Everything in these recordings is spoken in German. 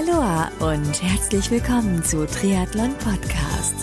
Aloha und herzlich willkommen zu Triathlon Podcast.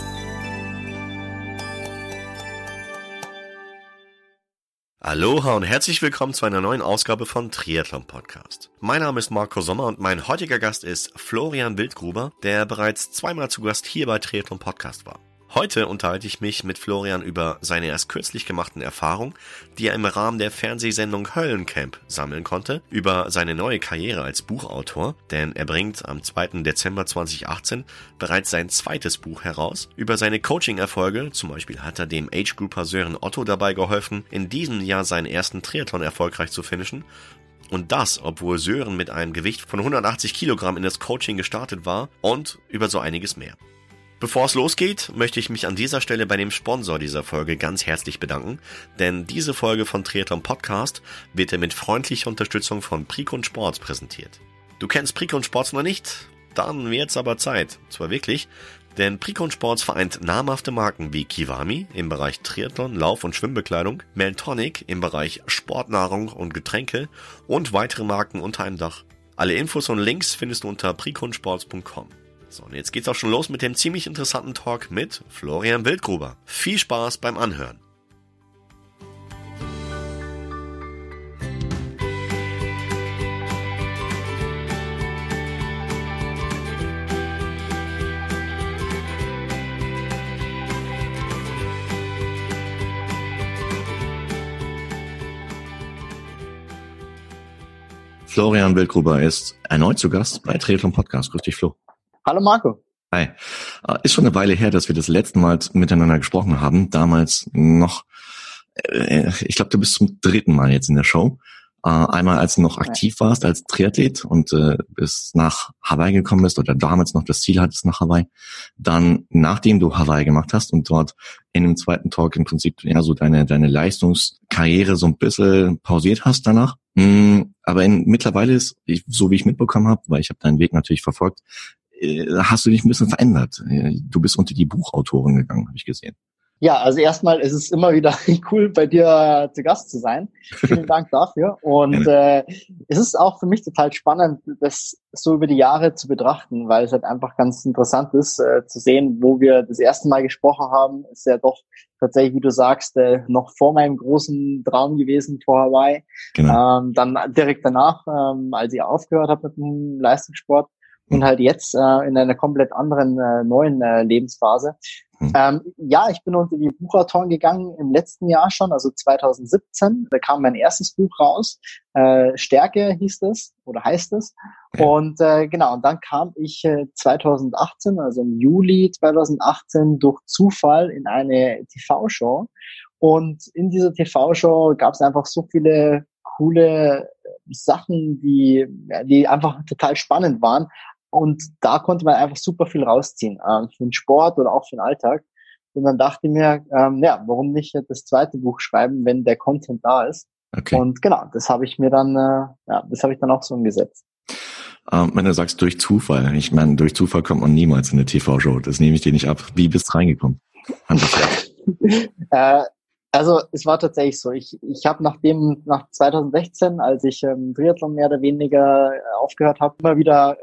Aloha und herzlich willkommen zu einer neuen Ausgabe von Triathlon Podcast. Mein Name ist Marco Sommer und mein heutiger Gast ist Florian Wildgruber, der bereits zweimal zu Gast hier bei Triathlon Podcast war. Heute unterhalte ich mich mit Florian über seine erst kürzlich gemachten Erfahrungen, die er im Rahmen der Fernsehsendung Höllencamp sammeln konnte, über seine neue Karriere als Buchautor, denn er bringt am 2. Dezember 2018 bereits sein zweites Buch heraus, über seine Coaching-Erfolge, zum Beispiel hat er dem Age-Grouper Sören Otto dabei geholfen, in diesem Jahr seinen ersten Triathlon erfolgreich zu finishen, und das, obwohl Sören mit einem Gewicht von 180 Kilogramm in das Coaching gestartet war und über so einiges mehr. Bevor es losgeht, möchte ich mich an dieser Stelle bei dem Sponsor dieser Folge ganz herzlich bedanken, denn diese Folge von Triathlon Podcast wird dir mit freundlicher Unterstützung von Precon Sports präsentiert. Du kennst Precon Sports noch nicht? Dann wird's aber Zeit. Zwar wirklich, denn Precon Sports vereint namhafte Marken wie Kiwami im Bereich Triathlon, Lauf- und Schwimmbekleidung, Meltonic im Bereich Sportnahrung und Getränke und weitere Marken unter einem Dach. Alle Infos und Links findest du unter preconsports.com. So, und jetzt geht's auch schon los mit dem ziemlich interessanten Talk mit Florian Wildgruber. Viel Spaß beim Anhören. Florian Wildgruber ist erneut zu Gast bei Triathlon Podcast. Grüß dich, Flo. Hallo Marco. Hi. Äh, ist schon eine Weile her, dass wir das letzte Mal miteinander gesprochen haben. Damals noch, äh, ich glaube, du bist zum dritten Mal jetzt in der Show. Äh, einmal, als du noch aktiv warst als Triathlet und bis nach Hawaii gekommen bist oder damals noch das Ziel hattest nach Hawaii. Dann, nachdem du Hawaii gemacht hast und dort in dem zweiten Talk im Prinzip eher so deine, deine Leistungskarriere so ein bisschen pausiert hast danach. Mm, aber in, mittlerweile ist, so wie ich mitbekommen habe, weil ich habe deinen Weg natürlich verfolgt, äh, hast du dich ein bisschen verändert. Äh, du bist unter die Buchautoren gegangen, habe ich gesehen. Ja, also erstmal ist es immer wieder cool, bei dir zu Gast zu sein. Vielen Dank dafür. Und äh, es ist auch für mich total spannend, das so über die Jahre zu betrachten, weil es halt einfach ganz interessant ist, äh, zu sehen, wo wir das erste Mal gesprochen haben. Ist ja doch tatsächlich, wie du sagst, äh, noch vor meinem großen Traum gewesen vor Hawaii. Genau. Ähm, dann direkt danach, ähm, als ich aufgehört habe mit dem Leistungssport, und halt jetzt äh, in einer komplett anderen äh, neuen äh, Lebensphase. Mhm. Ähm, ja, ich bin unter die Buchautoren gegangen im letzten Jahr schon, also 2017. Da kam mein erstes Buch raus. Äh, Stärke hieß es oder heißt es. Ja. Und äh, genau, und dann kam ich äh, 2018, also im Juli 2018, durch Zufall in eine TV-Show. Und in dieser TV-Show gab es einfach so viele coole Sachen, die, die einfach total spannend waren. Und da konnte man einfach super viel rausziehen, äh, für den Sport oder auch für den Alltag. Und dann dachte ich mir, ähm, ja, warum nicht das zweite Buch schreiben, wenn der Content da ist. Okay. Und genau, das habe ich mir dann, äh, ja, das habe ich dann auch so umgesetzt. Ähm, wenn du sagst durch Zufall, ich meine, durch Zufall kommt man niemals in eine TV-Show. Das nehme ich dir nicht ab. Wie bist du reingekommen? äh, also es war tatsächlich so. Ich, ich habe nachdem nach 2016, als ich ähm, Triathlon mehr oder weniger äh, aufgehört habe, immer wieder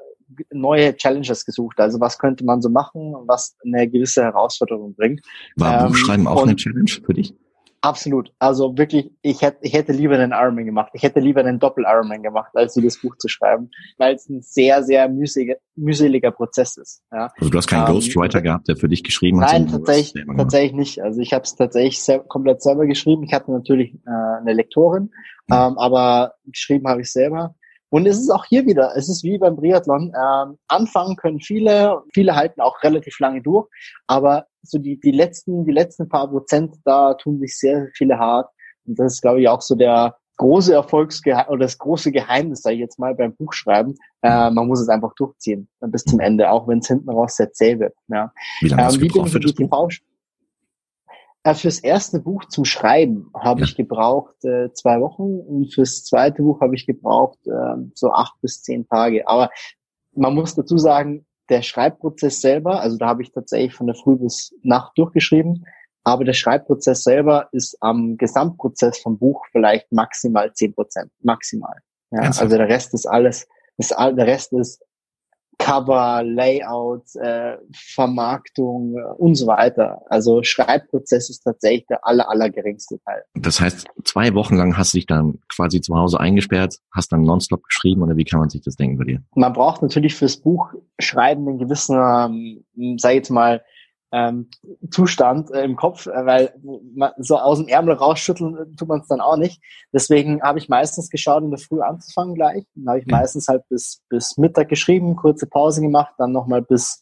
neue Challenges gesucht. Also was könnte man so machen, was eine gewisse Herausforderung bringt. War ähm, Buchschreiben auch eine Challenge für dich? Absolut. Also wirklich, ich hätte, ich hätte lieber einen Ironman gemacht. Ich hätte lieber einen Doppel-Ironman gemacht, als dieses Buch zu schreiben, weil es ein sehr, sehr mühseliger, mühseliger Prozess ist. Ja. Also du hast keinen ähm, Ghostwriter gehabt, der für dich geschrieben hat? Nein, tatsächlich, tatsächlich nicht. Also ich habe es tatsächlich selber, komplett selber geschrieben. Ich hatte natürlich äh, eine Lektorin, ja. ähm, aber geschrieben habe ich selber. Und es ist auch hier wieder, es ist wie beim Triathlon. Ähm, anfangen können viele, viele halten auch relativ lange durch, aber so die, die letzten, die letzten paar Prozent, da tun sich sehr viele hart. Und das ist, glaube ich, auch so der große Erfolgsgeheimnis oder das große Geheimnis, sage ich jetzt mal, beim Buchschreiben. Äh, man muss es einfach durchziehen bis zum Ende, auch wenn es hinten raus sehr zäh wird. Ja. Wie lange ähm, wie bin ich für die TV äh, fürs erste Buch zum Schreiben habe ja. ich gebraucht äh, zwei Wochen und fürs zweite Buch habe ich gebraucht äh, so acht bis zehn Tage. Aber man muss dazu sagen, der Schreibprozess selber, also da habe ich tatsächlich von der Früh bis Nacht durchgeschrieben, aber der Schreibprozess selber ist am Gesamtprozess vom Buch vielleicht maximal zehn Prozent, maximal. Ja, also der Rest ist alles, ist, der Rest ist Cover, Layout, äh, Vermarktung äh, und so weiter. Also Schreibprozess ist tatsächlich der aller, aller geringste Teil. Das heißt, zwei Wochen lang hast du dich dann quasi zu Hause eingesperrt, hast dann nonstop geschrieben oder wie kann man sich das denken bei dir? Man braucht natürlich fürs Buch schreiben einen gewissen, ähm, sag ich jetzt mal, ähm, Zustand äh, im Kopf, äh, weil man, so aus dem Ärmel rausschütteln äh, tut man es dann auch nicht. Deswegen habe ich meistens geschaut, in der Früh anzufangen gleich. Dann habe ich ja. meistens halt bis, bis Mittag geschrieben, kurze Pause gemacht, dann nochmal bis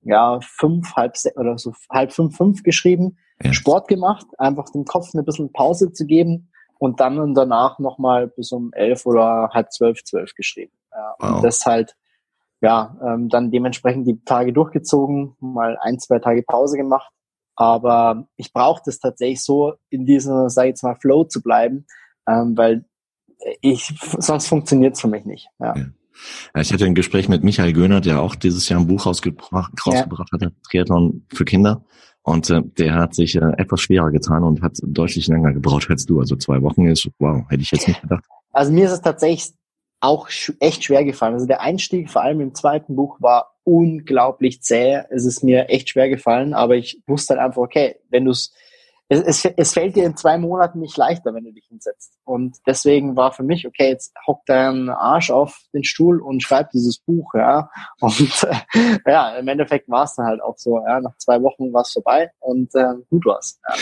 ja, fünf, halb oder so halb fünf, fünf geschrieben, ja. Sport gemacht, einfach dem Kopf eine bisschen Pause zu geben und dann und danach nochmal bis um elf oder halb zwölf, zwölf geschrieben. Ja, wow. Und das halt ja, ähm, dann dementsprechend die Tage durchgezogen, mal ein, zwei Tage Pause gemacht. Aber ich brauche das tatsächlich so, in diesem, sag ich jetzt mal, Flow zu bleiben, ähm, weil ich, sonst funktioniert es für mich nicht. Ja. ja. Ich hatte ein Gespräch mit Michael Göhner, der auch dieses Jahr ein Buch rausgebracht, rausgebracht ja. hatte, Triathlon für Kinder. Und äh, der hat sich äh, etwas schwerer getan und hat deutlich länger gebraucht als du. Also zwei Wochen ist, wow, hätte ich jetzt nicht gedacht. Also mir ist es tatsächlich auch echt schwer gefallen. Also der Einstieg, vor allem im zweiten Buch, war unglaublich zäh. Es ist mir echt schwer gefallen, aber ich wusste halt einfach, okay, wenn du es, es, es fällt dir in zwei Monaten nicht leichter, wenn du dich hinsetzt. Und deswegen war für mich, okay, jetzt hock deinen Arsch auf den Stuhl und schreib dieses Buch, ja. Und äh, ja, im Endeffekt war es dann halt auch so, ja, nach zwei Wochen war es vorbei und äh, gut war's. Ja.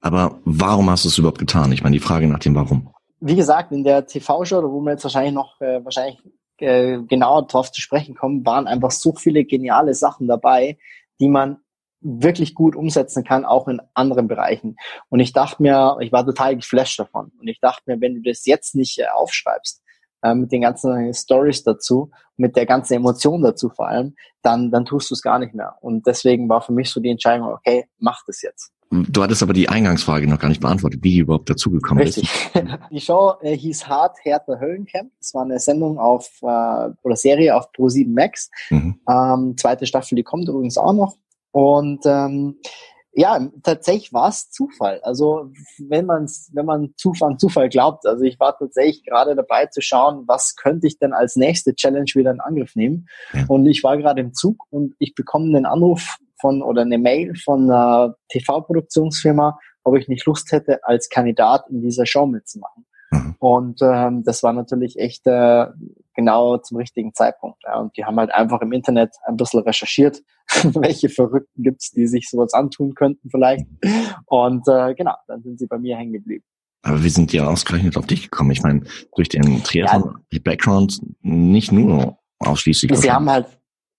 Aber warum hast du es überhaupt getan? Ich meine, die Frage nach dem Warum wie gesagt, in der TV-Show, wo wir jetzt wahrscheinlich noch äh, wahrscheinlich äh, genauer drauf zu sprechen kommen, waren einfach so viele geniale Sachen dabei, die man wirklich gut umsetzen kann, auch in anderen Bereichen. Und ich dachte mir, ich war total geflasht davon. Und ich dachte mir, wenn du das jetzt nicht äh, aufschreibst, äh, mit den ganzen Stories dazu, mit der ganzen Emotion dazu vor allem, dann, dann tust du es gar nicht mehr. Und deswegen war für mich so die Entscheidung, okay, mach das jetzt. Du hattest aber die Eingangsfrage noch gar nicht beantwortet, wie die überhaupt dazugekommen ist. Die Show äh, hieß Hart Härter Höllencamp. Das war eine Sendung auf äh, oder Serie auf Pro7 Max. Mhm. Ähm, zweite Staffel, die kommt übrigens auch noch. Und ähm, ja, tatsächlich war es Zufall. Also wenn man wenn man Zufall, Zufall glaubt, also ich war tatsächlich gerade dabei zu schauen, was könnte ich denn als nächste Challenge wieder in Angriff nehmen. Ja. Und ich war gerade im Zug und ich bekomme einen Anruf von oder eine Mail von einer TV-Produktionsfirma, ob ich nicht Lust hätte, als Kandidat in dieser Show mitzumachen. Mhm. Und ähm, das war natürlich echt äh, genau zum richtigen Zeitpunkt. Ja. Und die haben halt einfach im Internet ein bisschen recherchiert, welche Verrückten gibt's, die sich sowas antun könnten vielleicht. Und äh, genau, dann sind sie bei mir hängen geblieben. Aber wie sind die ausgerechnet auf dich gekommen? Ich meine, durch den Triathlon-Background ja. nicht nur ausschließlich. Sie haben halt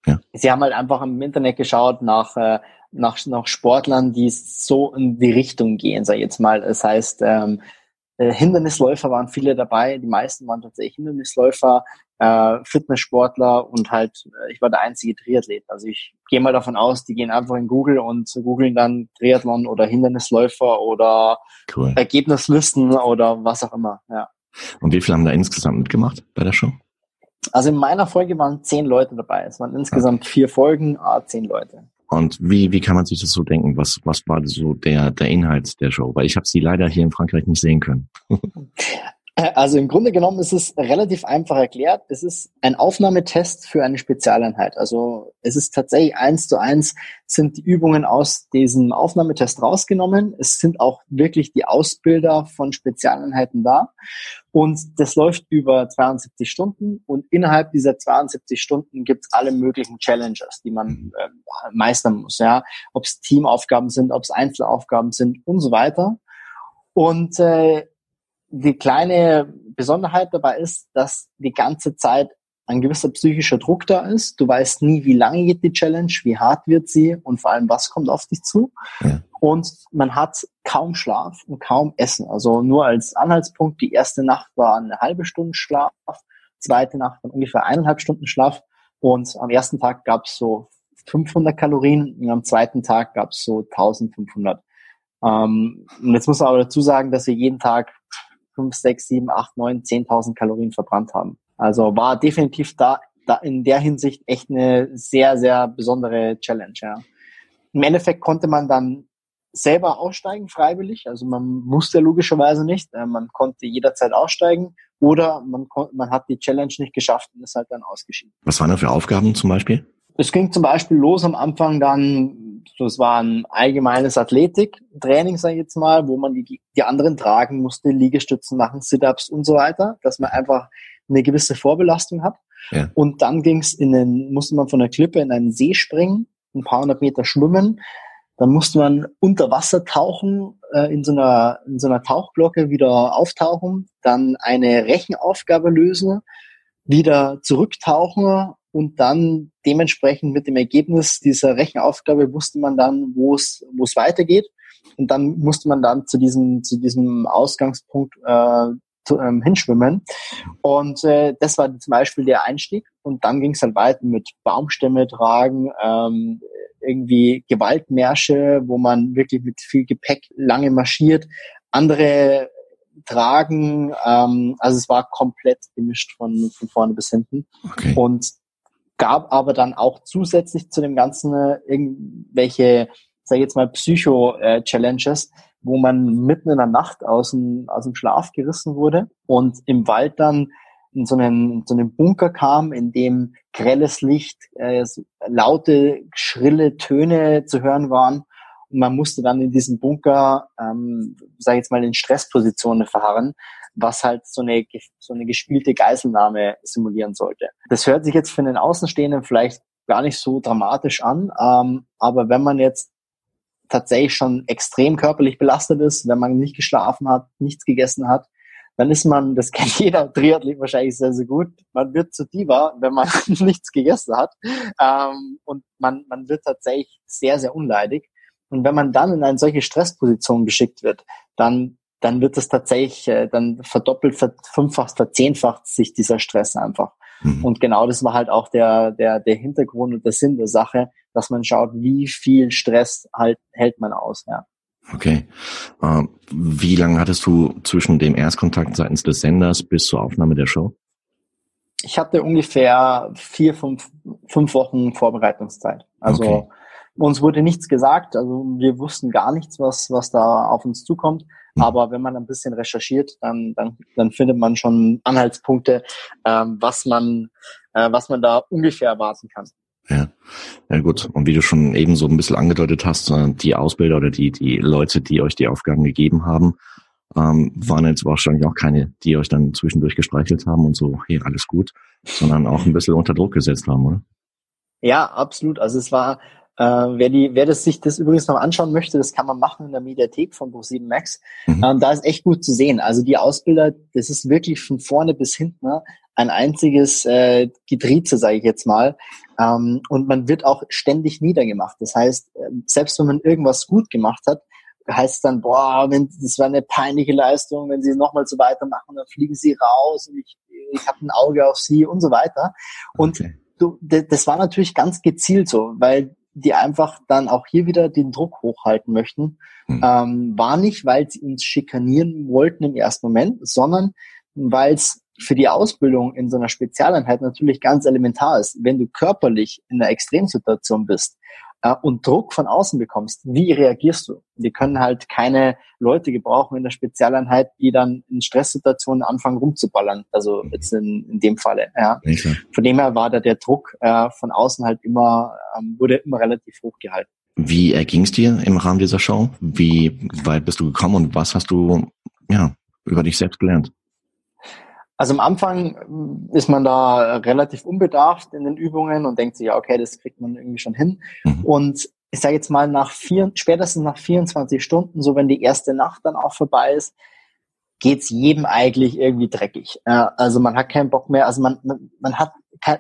ja. Sie haben halt einfach im Internet geschaut nach, äh, nach, nach Sportlern, die so in die Richtung gehen, sag ich jetzt mal. Das heißt, ähm, äh, Hindernisläufer waren viele dabei, die meisten waren tatsächlich Hindernisläufer, äh, Fitnesssportler und halt, äh, ich war der einzige Triathlet. Also ich gehe mal davon aus, die gehen einfach in Google und googeln dann Triathlon oder Hindernisläufer oder cool. Ergebnislisten oder was auch immer, ja. Und wie viele haben da insgesamt mitgemacht bei der Show? Also in meiner Folge waren zehn Leute dabei. Es waren insgesamt okay. vier Folgen, ah, zehn Leute. Und wie, wie kann man sich das so denken? Was, was war so der, der Inhalt der Show? Weil ich habe sie leider hier in Frankreich nicht sehen können. Also im Grunde genommen ist es relativ einfach erklärt. Es ist ein Aufnahmetest für eine Spezialeinheit. Also es ist tatsächlich eins zu eins sind die Übungen aus diesem Aufnahmetest rausgenommen. Es sind auch wirklich die Ausbilder von Spezialeinheiten da. Und das läuft über 72 Stunden. Und innerhalb dieser 72 Stunden gibt es alle möglichen Challenges, die man äh, meistern muss. Ja, ob es Teamaufgaben sind, ob es Einzelaufgaben sind und so weiter. Und äh, die kleine Besonderheit dabei ist, dass die ganze Zeit ein gewisser psychischer Druck da ist. Du weißt nie, wie lange geht die Challenge, wie hart wird sie und vor allem, was kommt auf dich zu. Ja. Und man hat kaum Schlaf und kaum Essen. Also nur als Anhaltspunkt, die erste Nacht war eine halbe Stunde Schlaf, zweite Nacht dann ungefähr eineinhalb Stunden Schlaf und am ersten Tag gab es so 500 Kalorien und am zweiten Tag gab es so 1500. Ähm, und jetzt muss man aber dazu sagen, dass wir jeden Tag 5, 6, 7, 8, 9, 10.000 Kalorien verbrannt haben. Also war definitiv da, da in der Hinsicht echt eine sehr, sehr besondere Challenge. Ja. Im Endeffekt konnte man dann selber aussteigen, freiwillig. Also man musste logischerweise nicht. Äh, man konnte jederzeit aussteigen oder man, man hat die Challenge nicht geschafft und ist halt dann ausgeschieden. Was waren da für Aufgaben zum Beispiel? Es ging zum Beispiel los am Anfang dann, das war ein allgemeines Athletiktraining, sage ich jetzt mal, wo man die, die anderen tragen musste, Liegestützen machen, Sit-ups und so weiter, dass man einfach eine gewisse Vorbelastung hat. Ja. Und dann ging's in den, musste man von der Klippe in einen See springen, ein paar hundert Meter schwimmen. Dann musste man unter Wasser tauchen, äh, in, so einer, in so einer Tauchglocke wieder auftauchen, dann eine Rechenaufgabe lösen, wieder zurücktauchen und dann dementsprechend mit dem Ergebnis dieser Rechenaufgabe wusste man dann, wo es wo es weitergeht und dann musste man dann zu diesem zu diesem Ausgangspunkt äh, zu, ähm, hinschwimmen. Und äh, das war zum Beispiel der Einstieg. Und dann ging es halt weiter mit Baumstämme tragen, ähm, irgendwie Gewaltmärsche, wo man wirklich mit viel Gepäck lange marschiert. Andere tragen, ähm, also es war komplett gemischt von, von vorne bis hinten. Okay. Und gab aber dann auch zusätzlich zu dem Ganzen äh, irgendwelche, sag ich jetzt mal, Psycho-Challenges, wo man mitten in der Nacht aus dem, aus dem Schlaf gerissen wurde und im Wald dann in so einen, so einen Bunker kam, in dem grelles Licht, äh, laute, schrille Töne zu hören waren. Und man musste dann in diesem Bunker, ähm, sage ich jetzt mal, in Stresspositionen verharren, was halt so eine, so eine gespielte Geiselnahme simulieren sollte. Das hört sich jetzt für den Außenstehenden vielleicht gar nicht so dramatisch an, ähm, aber wenn man jetzt tatsächlich schon extrem körperlich belastet ist, wenn man nicht geschlafen hat, nichts gegessen hat, dann ist man, das kennt jeder Triathlet wahrscheinlich sehr, sehr gut, man wird zu Diva, wenn man nichts gegessen hat. Ähm, und man, man wird tatsächlich sehr, sehr unleidig. Und wenn man dann in eine solche Stressposition geschickt wird, dann, dann wird es tatsächlich, äh, dann verdoppelt, verfünffacht, verzehnfacht sich dieser Stress einfach. Mhm. Und genau das war halt auch der, der, der Hintergrund und der Sinn der Sache, dass man schaut, wie viel Stress halt hält man aus, ja. Okay. Uh, wie lange hattest du zwischen dem Erstkontakt seitens des Senders bis zur Aufnahme der Show? Ich hatte ungefähr vier, fünf, fünf Wochen Vorbereitungszeit. Also okay. uns wurde nichts gesagt, also wir wussten gar nichts, was, was da auf uns zukommt. Hm. Aber wenn man ein bisschen recherchiert, dann, dann, dann findet man schon Anhaltspunkte, ähm, was man, äh, was man da ungefähr erwarten kann. Ja. Ja gut, und wie du schon eben so ein bisschen angedeutet hast, äh, die Ausbilder oder die, die Leute, die euch die Aufgaben gegeben haben, ähm, waren jetzt wahrscheinlich auch keine, die euch dann zwischendurch gestreichelt haben und so, hey, alles gut, sondern auch ein bisschen unter Druck gesetzt haben, oder? Ja, absolut. Also es war, äh, wer, die, wer das sich das übrigens noch anschauen möchte, das kann man machen in der Mediathek von Pro7 Max. Mhm. Ähm, da ist echt gut zu sehen. Also die Ausbilder, das ist wirklich von vorne bis hinten ne, ein einziges äh, Gedrieze, sage ich jetzt mal. Ähm, und man wird auch ständig niedergemacht. Das heißt, äh, selbst wenn man irgendwas gut gemacht hat, heißt es dann, boah, wenn, das war eine peinliche Leistung, wenn sie nochmal so weitermachen, dann fliegen sie raus und ich, ich habe ein Auge auf sie und so weiter. Und okay. du, das war natürlich ganz gezielt so, weil die einfach dann auch hier wieder den Druck hochhalten möchten. Mhm. Ähm, war nicht, weil sie uns schikanieren wollten im ersten Moment, sondern weil es für die Ausbildung in so einer Spezialeinheit natürlich ganz elementar ist. Wenn du körperlich in einer Extremsituation bist äh, und Druck von außen bekommst, wie reagierst du? Wir können halt keine Leute gebrauchen in der Spezialeinheit, die dann in Stresssituationen anfangen rumzuballern. Also jetzt in, in dem Falle. Ja. Von dem her war da der Druck äh, von außen halt immer, ähm, wurde immer relativ hoch gehalten. Wie erging es dir im Rahmen dieser Show? Wie weit bist du gekommen und was hast du ja über dich selbst gelernt? Also am Anfang ist man da relativ unbedarft in den Übungen und denkt sich, ja, okay, das kriegt man irgendwie schon hin. Mhm. Und ich sage jetzt mal, nach vier, spätestens nach 24 Stunden, so wenn die erste Nacht dann auch vorbei ist, geht's jedem eigentlich irgendwie dreckig. Also man hat keinen Bock mehr, also man, man, man hat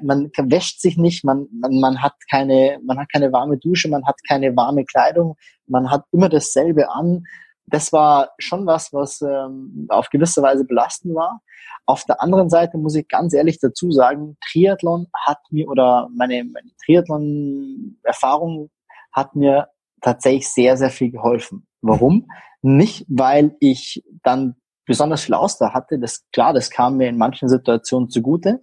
man wäscht sich nicht, man, man, man hat keine, man hat keine warme Dusche, man hat keine warme Kleidung, man hat immer dasselbe an. Das war schon was, was ähm, auf gewisse Weise belastend war. Auf der anderen Seite muss ich ganz ehrlich dazu sagen, Triathlon hat mir oder meine, meine Triathlon-Erfahrung hat mir tatsächlich sehr, sehr viel geholfen. Warum? Nicht, weil ich dann besonders viel Ausdauer hatte. Das, klar, das kam mir in manchen Situationen zugute.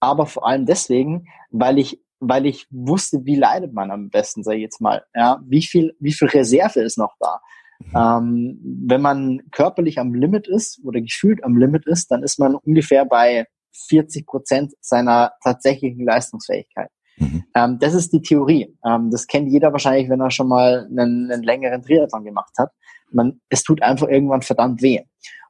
Aber vor allem deswegen, weil ich weil ich wusste, wie leidet man am besten, sage ich jetzt mal. Ja, wie viel, wie viel Reserve ist noch da? Mhm. Ähm, wenn man körperlich am Limit ist oder gefühlt am Limit ist, dann ist man ungefähr bei 40 Prozent seiner tatsächlichen Leistungsfähigkeit. Mhm. Ähm, das ist die Theorie. Ähm, das kennt jeder wahrscheinlich, wenn er schon mal einen, einen längeren Triathlon gemacht hat. Man, es tut einfach irgendwann verdammt weh.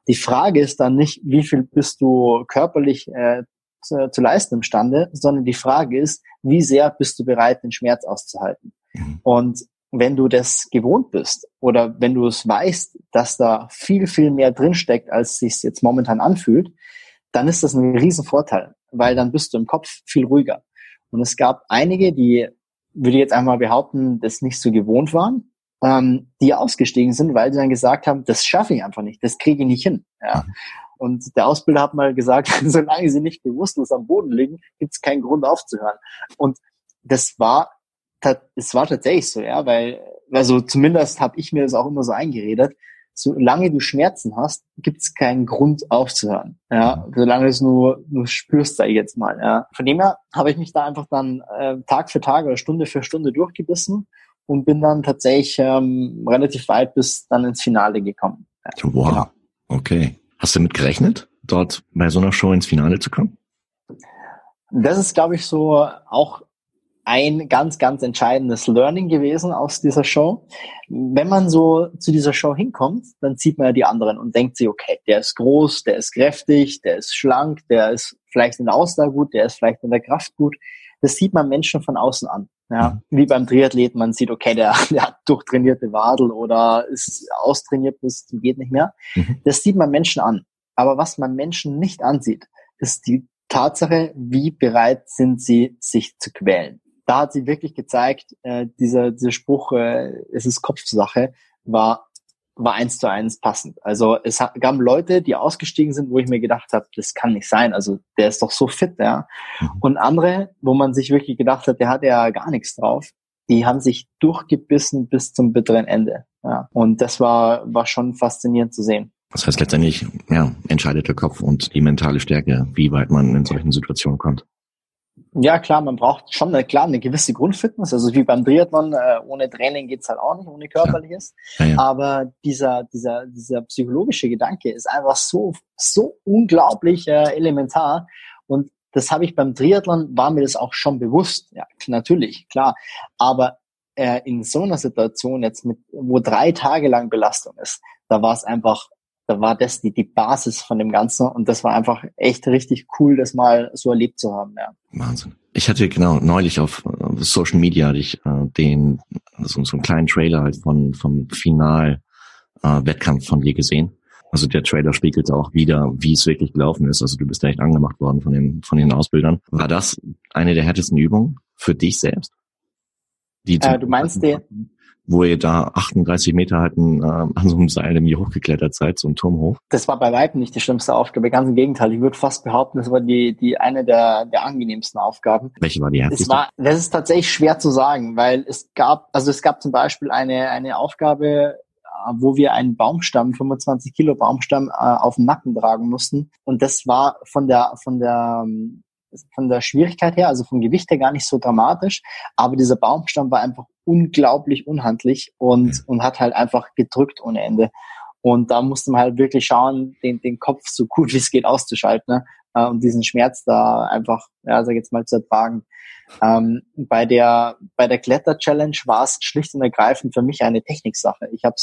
Die Frage ist dann nicht, wie viel bist du körperlich äh, zu, zu leisten imstande, sondern die Frage ist, wie sehr bist du bereit, den Schmerz auszuhalten? Mhm. Und wenn du das gewohnt bist oder wenn du es weißt, dass da viel, viel mehr drinsteckt, als sich jetzt momentan anfühlt, dann ist das ein Riesenvorteil, weil dann bist du im Kopf viel ruhiger. Und es gab einige, die, würde ich jetzt einmal behaupten, das nicht so gewohnt waren, ähm, die ausgestiegen sind, weil sie dann gesagt haben, das schaffe ich einfach nicht, das kriege ich nicht hin. Ja. Mhm. Und der Ausbilder hat mal gesagt, solange sie nicht bewusstlos am Boden liegen, gibt es keinen Grund aufzuhören. Und das war, es war tatsächlich so, ja, weil, also zumindest habe ich mir das auch immer so eingeredet, solange du Schmerzen hast, gibt es keinen Grund aufzuhören. Ja, solange du es nur, nur spürst, sag ich jetzt mal. Ja. Von dem her habe ich mich da einfach dann äh, Tag für Tag oder Stunde für Stunde durchgebissen und bin dann tatsächlich ähm, relativ weit bis dann ins Finale gekommen. Ja, wow. Genau. Okay. Hast du damit gerechnet, dort bei so einer Show ins Finale zu kommen? Das ist, glaube ich, so auch ein ganz, ganz entscheidendes Learning gewesen aus dieser Show. Wenn man so zu dieser Show hinkommt, dann sieht man ja die anderen und denkt sich, okay, der ist groß, der ist kräftig, der ist schlank, der ist vielleicht in der Ausdauer gut, der ist vielleicht in der Kraft gut. Das sieht man Menschen von außen an. Ja, mhm. wie beim Triathleten, man sieht, okay, der, der hat durchtrainierte Wadel oder ist austrainiert bis zum geht nicht mehr. Mhm. Das sieht man Menschen an. Aber was man Menschen nicht ansieht, ist die Tatsache, wie bereit sind sie, sich zu quälen. Da hat sie wirklich gezeigt, äh, dieser, dieser Spruch, äh, es ist Kopfsache, war war eins zu eins passend. Also es gab Leute, die ausgestiegen sind, wo ich mir gedacht habe, das kann nicht sein. Also der ist doch so fit, ja. Mhm. Und andere, wo man sich wirklich gedacht hat, der hat ja gar nichts drauf. Die haben sich durchgebissen bis zum bitteren Ende. Ja. Und das war, war schon faszinierend zu sehen. Das heißt letztendlich, ja, entscheidet der Kopf und die mentale Stärke, wie weit man in solchen Situationen kommt. Ja, klar, man braucht schon eine, klar, eine gewisse Grundfitness. Also wie beim Triathlon, äh, ohne Training geht's halt auch nicht, ohne körperliches. Ja. Ja, ja. Aber dieser, dieser, dieser psychologische Gedanke ist einfach so, so unglaublich äh, elementar. Und das habe ich beim Triathlon, war mir das auch schon bewusst. Ja, natürlich, klar. Aber äh, in so einer Situation jetzt mit, wo drei Tage lang Belastung ist, da war es einfach da war das die, die Basis von dem Ganzen und das war einfach echt richtig cool, das mal so erlebt zu haben. Ja. Wahnsinn. Ich hatte genau neulich auf uh, Social Media hatte ich uh, den so, so einen kleinen Trailer halt von vom Final uh, Wettkampf von dir gesehen. Also der Trailer spiegelt auch wieder, wie es wirklich gelaufen ist. Also du bist da echt angemacht worden von den von den Ausbildern. War das eine der härtesten Übungen für dich selbst? Die äh, du meinst den? wo ihr da 38 Meter halt ein, äh, an so einem Seil irgendwie hochgeklettert seid, so ein Turm hoch? Das war bei weitem nicht die schlimmste Aufgabe, ganz im Gegenteil. Ich würde fast behaupten, das war die, die eine der, der angenehmsten Aufgaben. Welche war die härteste? Es war, das ist tatsächlich schwer zu sagen, weil es gab, also es gab zum Beispiel eine, eine Aufgabe, äh, wo wir einen Baumstamm, 25 Kilo Baumstamm, äh, auf dem Nacken tragen mussten. Und das war von der, von der, ähm, von der Schwierigkeit her, also vom Gewicht her gar nicht so dramatisch, aber dieser Baumstamm war einfach unglaublich unhandlich und, und hat halt einfach gedrückt ohne Ende. Und da musste man halt wirklich schauen, den, den Kopf so gut wie es geht auszuschalten ne? Äh, und diesen Schmerz da einfach, ja, sag ich jetzt mal, zu ertragen. Ähm, bei der bei der Kletter-Challenge war es schlicht und ergreifend für mich eine Techniksache. Ich habe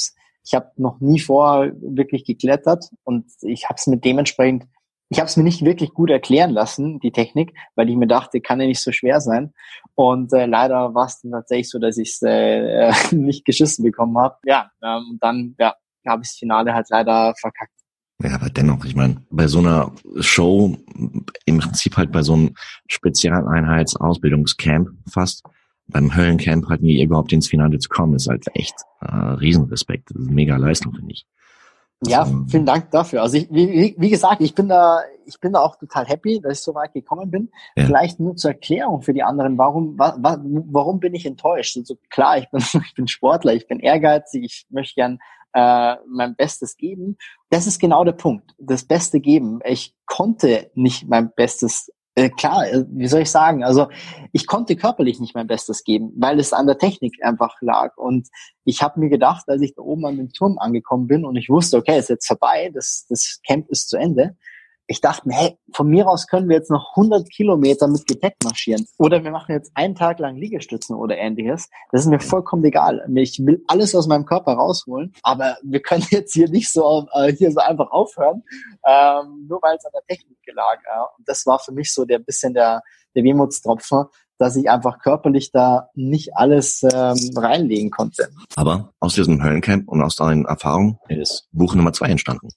ich hab noch nie vor wirklich geklettert und ich habe es mit dementsprechend ich habe es mir nicht wirklich gut erklären lassen, die Technik, weil ich mir dachte, kann ja nicht so schwer sein. Und äh, leider war es dann tatsächlich so, dass ich es äh, nicht geschissen bekommen habe. Ja, ähm, dann ja, habe ich das Finale halt leider verkackt. Ja, aber dennoch, ich meine, bei so einer Show, im Prinzip halt bei so einem Spezialeinheitsausbildungscamp fast, beim Höllencamp halt nie überhaupt ins Finale zu kommen, ist halt echt äh, Riesenrespekt. Mega Leistung, finde ich. Ja, also, vielen Dank dafür. Also ich, wie, wie gesagt, ich bin da, ich bin da auch total happy, dass ich so weit gekommen bin. Ja. Vielleicht nur zur Erklärung für die anderen, warum, wa, wa, warum bin ich enttäuscht? Also klar, ich bin, ich bin Sportler, ich bin ehrgeizig, ich möchte gern äh, mein Bestes geben. Das ist genau der Punkt. Das Beste geben. Ich konnte nicht mein Bestes Äh, klar, äh, wie soll ich sagen? Also ich konnte körperlich nicht mein Bestes geben, weil es an der Technik einfach lag. Und ich habe mir gedacht, als ich da oben an dem Turm angekommen bin und ich wusste, okay, ist jetzt vorbei, das, das Camp ist zu Ende, ich dachte mir, hey, von mir aus können wir jetzt noch 100 Kilometer mit Gepäck marschieren. Oder wir machen jetzt einen Tag lang Liegestützen oder ähnliches. Das ist mir vollkommen egal. Ich will alles aus meinem Körper rausholen. Aber wir können jetzt hier nicht so, äh, hier so einfach aufhören, ähm, nur weil es an der Technik lag. Ja. Und das war für mich so der bisschen der, der Wehmutstropfen, dass ich einfach körperlich da nicht alles ähm, reinlegen konnte. Aber aus diesem Höllencamp und aus deinen Erfahrungen ist Buch Nummer zwei entstanden.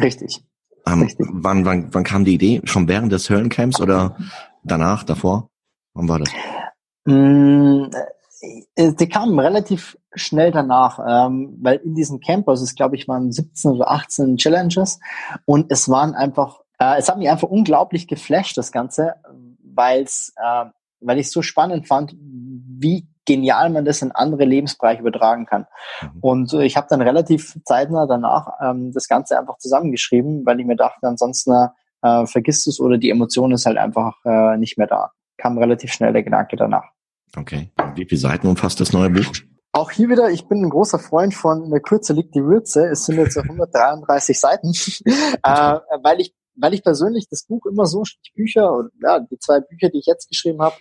Richtig. Ähm, wann, wann, wann kam die Idee? Schon während des Höllencamps oder danach, davor? Wann war das? Mm, äh, die kamen relativ schnell danach, ähm, weil in diesem Camp, also es glaube ich waren 17 oder 18 Challenges und es waren einfach, äh, es hat mich einfach unglaublich geflasht, das Ganze, weil es, äh, weil ich es so spannend fand, wie genial man das in andere Lebensbereiche übertragen kann. Mhm. Und äh, ich habe dann relativ zeitnah danach ähm, das Ganze einfach zusammengeschrieben, weil ich mir dachte, ansonsten äh, vergisst es oder die Emotion ist halt einfach äh, nicht mehr da. Kam relativ schnell der Gedanke danach. Okay. Wie viele Seiten umfasst das neue Buch? Auch hier wieder, ich bin ein großer Freund von In der Kürze liegt die Würze. Es sind jetzt 133 Seiten, äh, weil ich weil ich persönlich das Buch immer so, die Bücher, ja, die zwei Bücher, die ich jetzt geschrieben habe,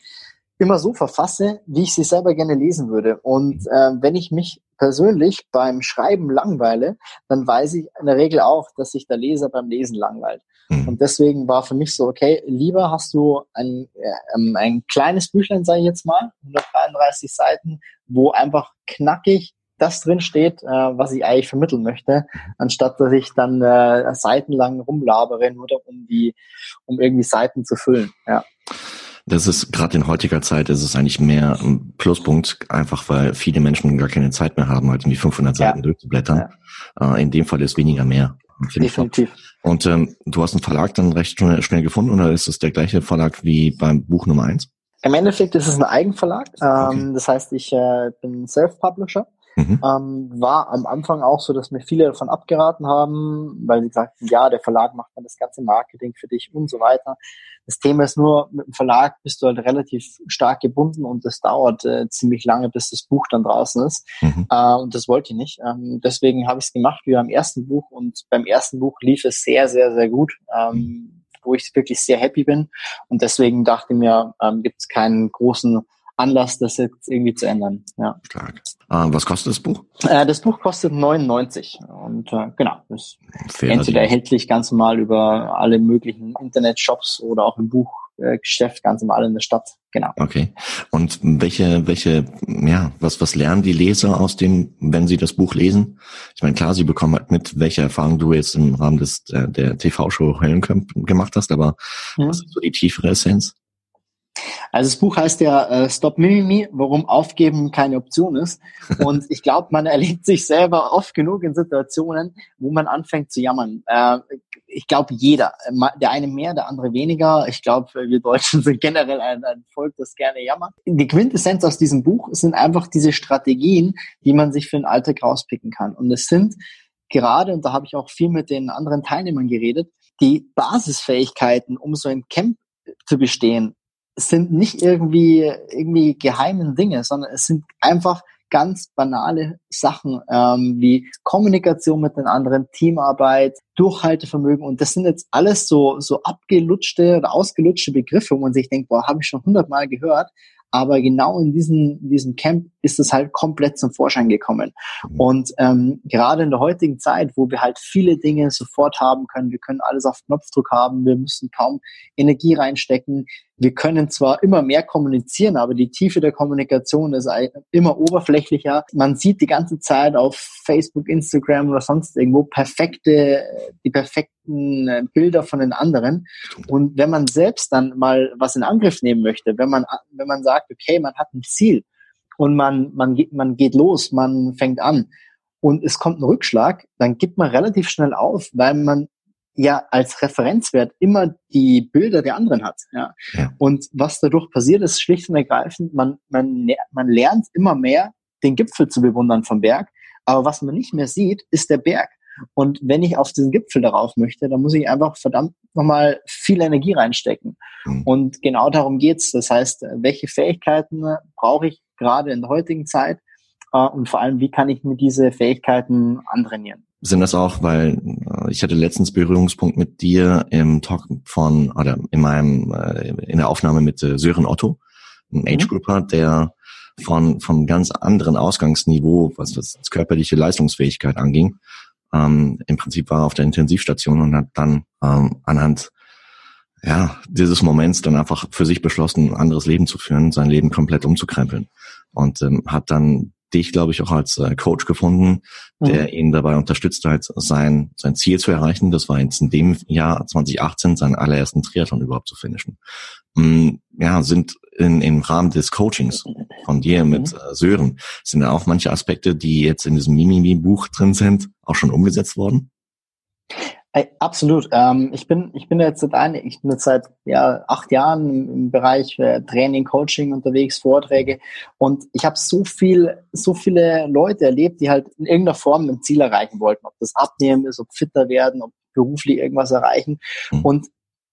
immer so verfasse, wie ich sie selber gerne lesen würde. Und äh, wenn ich mich persönlich beim Schreiben langweile, dann weiß ich in der Regel auch, dass sich der Leser beim Lesen langweilt. Mhm. Und deswegen war für mich so, okay, lieber hast du ein, äh, ein kleines Büchlein, sage ich jetzt mal, 133 Seiten, wo einfach knackig das drin steht, äh, was ich eigentlich vermitteln möchte, anstatt dass ich dann äh, seitenlang rumlabere, nur um die, um irgendwie Seiten zu füllen. Ja. Das ist gerade in heutiger Zeit ist es eigentlich mehr ein Pluspunkt, einfach weil viele Menschen gar keine Zeit mehr haben, halt um die 500 Seiten ja. durchzublättern. Ja. Äh, in dem Fall ist weniger mehr. Definitiv. Und ähm, du hast einen Verlag dann recht schnell, schnell gefunden oder ist es der gleiche Verlag wie beim Buch Nummer eins? Im Endeffekt ist es ein Eigenverlag. Ähm, okay. Das heißt, ich äh, bin Self-Publisher. Mhm. Ähm, war am Anfang auch so, dass mir viele davon abgeraten haben, weil sie sagten, ja, der Verlag macht dann das ganze Marketing für dich und so weiter. Das Thema ist nur, mit dem Verlag bist du halt relativ stark gebunden und es dauert äh, ziemlich lange, bis das Buch dann draußen ist. Mhm. Äh, und das wollte ich nicht. Ähm, deswegen habe ich es gemacht wie beim ersten Buch und beim ersten Buch lief es sehr, sehr, sehr gut. Ähm, mhm. wo ich wirklich sehr happy bin. Und deswegen dachte ich mir, ähm, gibt es keinen großen Anlass, das jetzt irgendwie zu ändern. Ja. Stark. Äh, was kostet das Buch? Äh, das Buch kostet 99 und äh, genau, ist entweder erhältlich ganz normal über alle möglichen Internetshops oder auch im Buchgeschäft ganz normal in der Stadt. Genau. Okay. Und welche, welche, ja, was, was lernen die Leser aus dem, wenn sie das Buch lesen? Ich meine, klar, sie bekommen halt mit, welche Erfahrung du jetzt im Rahmen des der, der TV-Show Höllenkamp gemacht hast, aber mhm. was ist so die tiefere Essenz? Also das Buch heißt ja äh, Stop Mimimi, warum Aufgeben keine Option ist. Und ich glaube, man erlebt sich selber oft genug in Situationen, wo man anfängt zu jammern. Äh, ich glaube, jeder, der eine mehr, der andere weniger. Ich glaube, wir Deutschen sind generell ein, ein Volk, das gerne jammert. Die Quintessenz aus diesem Buch sind einfach diese Strategien, die man sich für den Alltag rauspicken kann. Und es sind gerade, und da habe ich auch viel mit den anderen Teilnehmern geredet, die Basisfähigkeiten, um so ein Camp zu bestehen, sind nicht irgendwie, irgendwie geheimen Dinge, sondern es sind einfach ganz banale Sachen ähm, wie Kommunikation mit den anderen, Teamarbeit, Durchhaltevermögen. Und das sind jetzt alles so so abgelutschte oder ausgelutschte Begriffe, wo man sich denkt, boah, habe ich schon hundertmal gehört, aber genau in diesem, diesem Camp ist es halt komplett zum Vorschein gekommen. Mhm. Und ähm, gerade in der heutigen Zeit, wo wir halt viele Dinge sofort haben können, wir können alles auf Knopfdruck haben, wir müssen kaum Energie reinstecken. Wir können zwar immer mehr kommunizieren, aber die Tiefe der Kommunikation ist immer oberflächlicher. Man sieht die ganze Zeit auf Facebook, Instagram oder sonst irgendwo perfekte, die perfekten äh, Bilder von den anderen. Und wenn man selbst dann mal was in Angriff nehmen möchte, wenn man, wenn man sagt, okay, man hat ein Ziel, und man, man, geht, man geht los, man fängt an und es kommt ein Rückschlag, dann gibt man relativ schnell auf, weil man ja als Referenzwert immer die Bilder der anderen hat. Ja. ja. Und was dadurch passiert, ist schlicht und ergreifend, man, man, man lernt immer mehr, den Gipfel zu bewundern vom Berg, aber was man nicht mehr sieht, ist der Berg. Und wenn ich auf diesen Gipfel darauf möchte, dann muss ich einfach verdammt nochmal viel Energie reinstecken. Mhm. Und genau darum geht's. Das heißt, welche Fähigkeiten brauche ich gerade in der heutigen Zeit? Äh, und vor allem, wie kann ich mir diese Fähigkeiten antrainieren? sind das auch, weil äh, ich hatte letztens Berührungspunkt mit dir im Talk von oder in meinem äh, in der Aufnahme mit äh, Sören Otto, ein Age Grouper, der von vom ganz anderen Ausgangsniveau, was das körperliche Leistungsfähigkeit anging, ähm, im Prinzip war auf der Intensivstation und hat dann ähm, anhand ja, dieses Moments dann einfach für sich beschlossen, ein anderes Leben zu führen, sein Leben komplett umzukrempeln. Und ähm, hat dann dich, glaube ich, auch als äh, Coach gefunden, der mhm. ihn dabei unterstützt hat, sein, sein Ziel zu erreichen. Das war jetzt in dem Jahr 2018 seinen allerersten Triathlon überhaupt zu finishen. Mm, ja, sind in, im Rahmen des Coachings von dir mit mhm. äh, Sören, sind da auch manche Aspekte, die jetzt in diesem Mimimi-Buch drin sind, auch schon umgesetzt worden? Absolut. Ähm, ich bin ich bin jetzt seit ein, ich bin jetzt seit ja acht Jahren im, im Bereich äh, Training, Coaching unterwegs, Vorträge und ich habe so viel so viele Leute erlebt, die halt in irgendeiner Form ein Ziel erreichen wollten, ob das Abnehmen ist, ob fitter werden, ob beruflich irgendwas erreichen mhm. und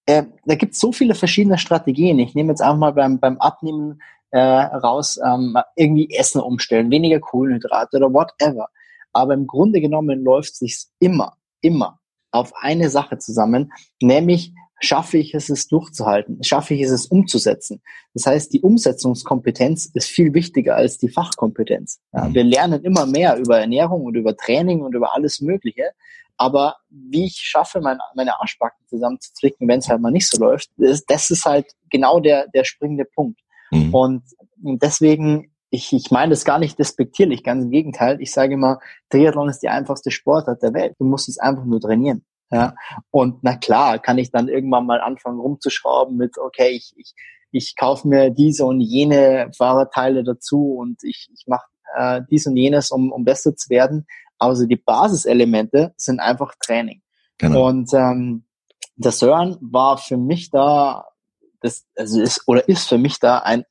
äh, da gibt es so viele verschiedene Strategien. Ich nehme jetzt einfach mal beim beim Abnehmen äh, raus, ähm, irgendwie Essen umstellen, weniger Kohlenhydrate oder whatever. Aber im Grunde genommen läuft sich's immer, immer auf eine Sache zusammen, nämlich schaffe ich es, es durchzuhalten, schaffe ich es, es umzusetzen. Das heißt, die Umsetzungskompetenz ist viel wichtiger als die Fachkompetenz. Ja, mhm. wir lernen immer mehr über Ernährung und über Training und über alles Mögliche. Aber wie ich schaffe, mein, meine Arschbacken zusammenzuzwicken, wenn es halt mal nicht so läuft, das, das ist halt genau der, der springende Punkt. Mhm. Und, und deswegen ich, ich meine das gar nicht despektierlich, ganz im Gegenteil. Ich sage immer, Triathlon ist die einfachste Sportart der Welt. Du musst es einfach nur trainieren. Ja. Und na klar, kann ich dann irgendwann mal anfangen rumzuschrauben mit, okay, ich, ich, ich kaufe mir diese und jene Fahrradteile dazu und ich, ich mache äh, dies und jenes, um, um besser zu werden. Also die Basiselemente sind einfach Training. Genau. Und ähm, der CERN war für mich da, das, also ist oder ist für mich da ein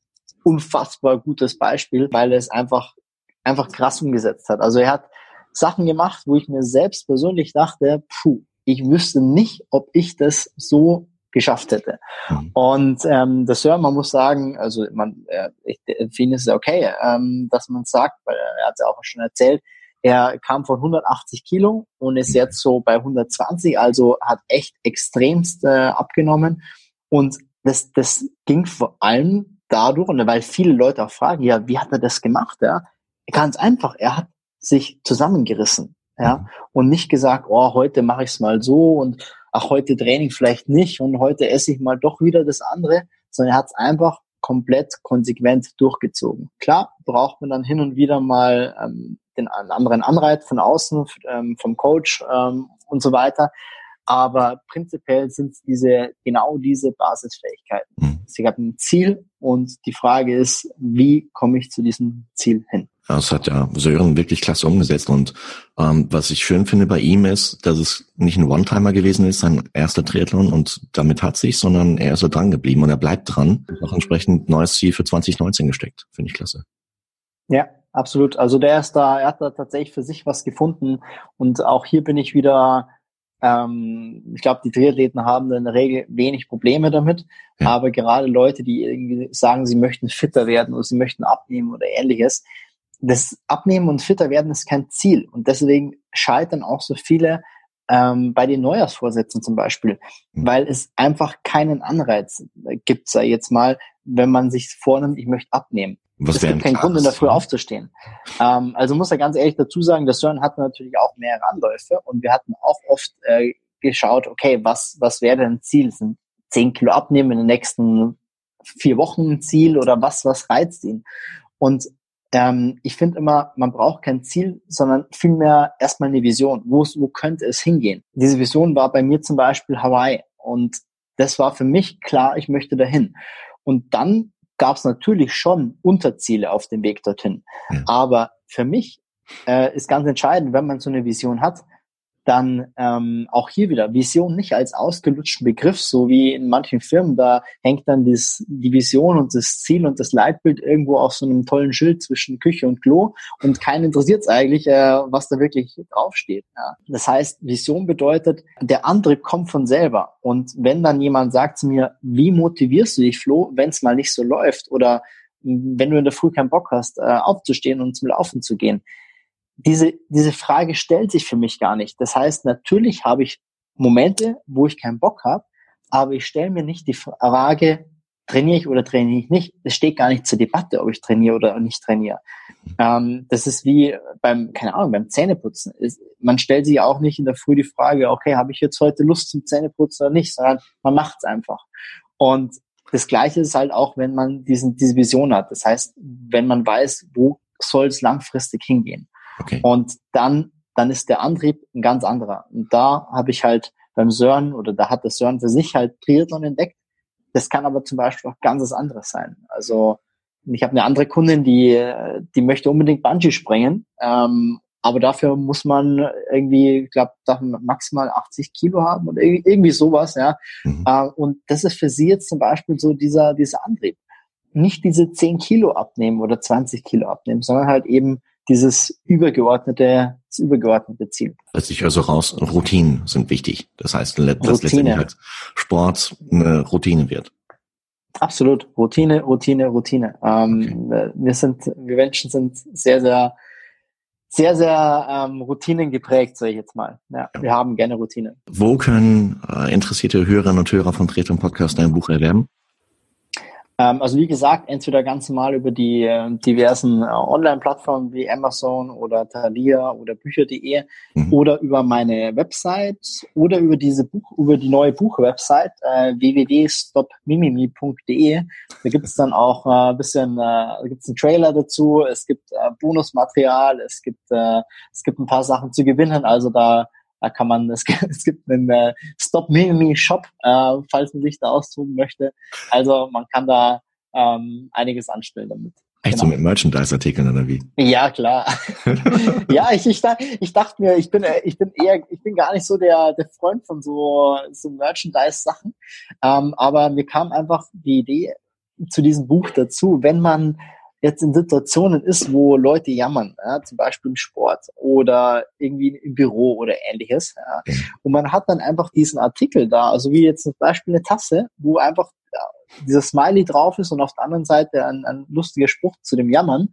unfassbar gutes Beispiel, weil er es einfach, einfach krass umgesetzt hat. Also er hat Sachen gemacht, wo ich mir selbst persönlich dachte, puh, ich wüsste nicht, ob ich das so geschafft hätte. Mhm. Und ähm, der Sir, man muss sagen, also man, äh, ich finde es okay, ähm, dass man sagt, weil er hat es ja auch schon erzählt, er kam von 180 Kilo und ist jetzt so bei 120, also hat echt extremst äh, abgenommen. Und das, das ging vor allem dadurch, und weil viele Leute auch fragen, ja, wie hat er das gemacht? Ja? Ganz einfach, er hat sich zusammengerissen. Ja, mhm. und nicht gesagt, oh, heute mache ich es mal so und ach, heute Training vielleicht nicht und heute esse ich mal doch wieder das andere, sondern er hat es einfach komplett konsequent durchgezogen. Klar, braucht man dann hin und wieder mal ähm, den anderen Anreiz von außen, ähm, vom Coach ähm, und so weiter. Aber prinzipiell sind es diese, genau diese Basisfähigkeiten. Mhm. Sie haben ein Ziel und die Frage ist, wie komme ich zu diesem Ziel hin? Das hat ja Sören wirklich klasse umgesetzt. Und ähm, was ich schön finde bei ihm ist, dass es nicht ein One-Timer gewesen ist, sein erster Triathlon und damit hat sich, sondern er ist so dran geblieben und er bleibt dran. Und auch entsprechend neues Ziel für 2019 gesteckt. Finde ich klasse. Ja, absolut. Also der ist da, er hat da tatsächlich für sich was gefunden. Und auch hier bin ich wieder ähm, ich glaube, die Triathleten haben in der Regel wenig Probleme damit, ja. aber gerade Leute, die irgendwie sagen, sie möchten fitter werden oder sie möchten abnehmen oder ähnliches, das Abnehmen und fitter werden ist kein Ziel und deswegen scheitern auch so viele ähm, bei den Neujahrsvorsätzen zum Beispiel, mhm. weil es einfach keinen Anreiz gibt, sei jetzt mal, wenn man sich vornimmt, ich möchte abnehmen. Was es gibt keinen Grund, in der Früh aufzustehen. Ähm, also muss er ganz ehrlich dazu sagen, der CERN hat natürlich auch mehrere Anläufe und wir hatten auch oft äh, geschaut, okay, was, was wäre denn ein Ziel? Sind zehn Kilo abnehmen in den nächsten vier Wochen ein Ziel oder was, was reizt ihn? Und ähm, ich finde immer, man braucht kein Ziel, sondern vielmehr erstmal eine Vision. Wo, wo könnte es hingehen? Diese Vision war bei mir zum Beispiel Hawaii und das war für mich klar, ich möchte dahin. Und dann gab es natürlich schon Unterziele auf dem Weg dorthin. Ja. Aber für mich äh, ist ganz entscheidend, wenn man so eine Vision hat, dann ähm, auch hier wieder Vision nicht als ausgelutschten Begriff, so wie in manchen Firmen, da hängt dann das, die Vision und das Ziel und das Leitbild irgendwo auf so einem tollen Schild zwischen Küche und Klo und keinen interessiert es eigentlich, äh, was da wirklich draufsteht. Ja. Das heißt, Vision bedeutet, der andere kommt von selber und wenn dann jemand sagt zu mir, wie motivierst du dich, Flo, wenn es mal nicht so läuft oder wenn du in der Früh keinen Bock hast, äh, aufzustehen und zum Laufen zu gehen, diese, diese Frage stellt sich für mich gar nicht. Das heißt, natürlich habe ich Momente, wo ich keinen Bock habe, aber ich stelle mir nicht die Frage, trainiere ich oder trainiere ich nicht. Es steht gar nicht zur Debatte, ob ich trainiere oder nicht trainiere. Ähm, das ist wie beim, keine Ahnung, beim Zähneputzen. man stellt sich auch nicht in der Früh die Frage, okay, habe ich jetzt heute Lust zum Zähneputzen oder nicht, sondern man macht es einfach. Und das Gleiche ist halt auch, wenn man diesen, diese Vision hat. Das heißt, wenn man weiß, wo soll es langfristig hingehen. Okay. Und dann, dann ist der Antrieb ein ganz anderer. Und da habe ich halt beim Sören oder da hat das Sören für sich halt Triathlon entdeckt. Das kann aber zum Beispiel auch ganz was anderes sein. Also ich habe eine andere Kundin, die, die möchte unbedingt Bungee springen. Ähm, aber dafür muss man irgendwie, ich glaube, maximal 80 Kilo haben oder irgendwie sowas, ja. Mhm. Äh, und das ist für sie jetzt zum Beispiel so dieser, dieser Antrieb. Nicht diese 10 Kilo abnehmen oder 20 Kilo abnehmen, sondern halt eben dieses übergeordnete, das übergeordnete Ziel. Also ich höre so raus, Routinen sind wichtig. Das heißt, dass letztendlich halt Sport eine Routine wird. Absolut. Routine, Routine, Routine. Ähm, okay. Wir sind, wir Menschen sind sehr, sehr, sehr, sehr ähm, Routinen geprägt, sage ich jetzt mal. Ja, ja. Wir haben gerne Routine. Wo können äh, interessierte Hörerinnen und Hörer von Tretum Podcast dein Buch erwerben? Ähm, also wie gesagt, entweder ganz normal über die äh, diversen äh, Online-Plattformen wie Amazon oder Thalia oder Bücher.de mhm. oder über meine Website oder über diese Buch, über die neue Buch-Website äh, www.stopmimimi.de. Da gibt es dann auch äh, ein bisschen, äh, gibt's einen Trailer dazu, es gibt äh, Bonusmaterial, es gibt äh, es gibt ein paar Sachen zu gewinnen. Also da da kann man, es, es gibt einen äh, Stop Mini Shop, äh, falls man sich da austoben möchte. Also man kann da ähm, einiges anstellen damit. Echt genau. so mit Merchandise-Artikeln oder wie? Ja, klar. ja, ich, ich, ich dachte mir, ich bin, äh, ich bin eher, ich bin gar nicht so der, der Freund von so, so Merchandise-Sachen. Ähm, aber mir kam einfach die Idee zu diesem Buch dazu, wenn man jetzt in Situationen ist, wo Leute jammern, ja, zum Beispiel im Sport oder irgendwie im Büro oder ähnliches. Ja. Und man hat dann einfach diesen Artikel da, also wie jetzt zum Beispiel eine Tasse, wo einfach dieser Smiley drauf ist und auf der anderen Seite ein, ein lustiger Spruch zu dem Jammern,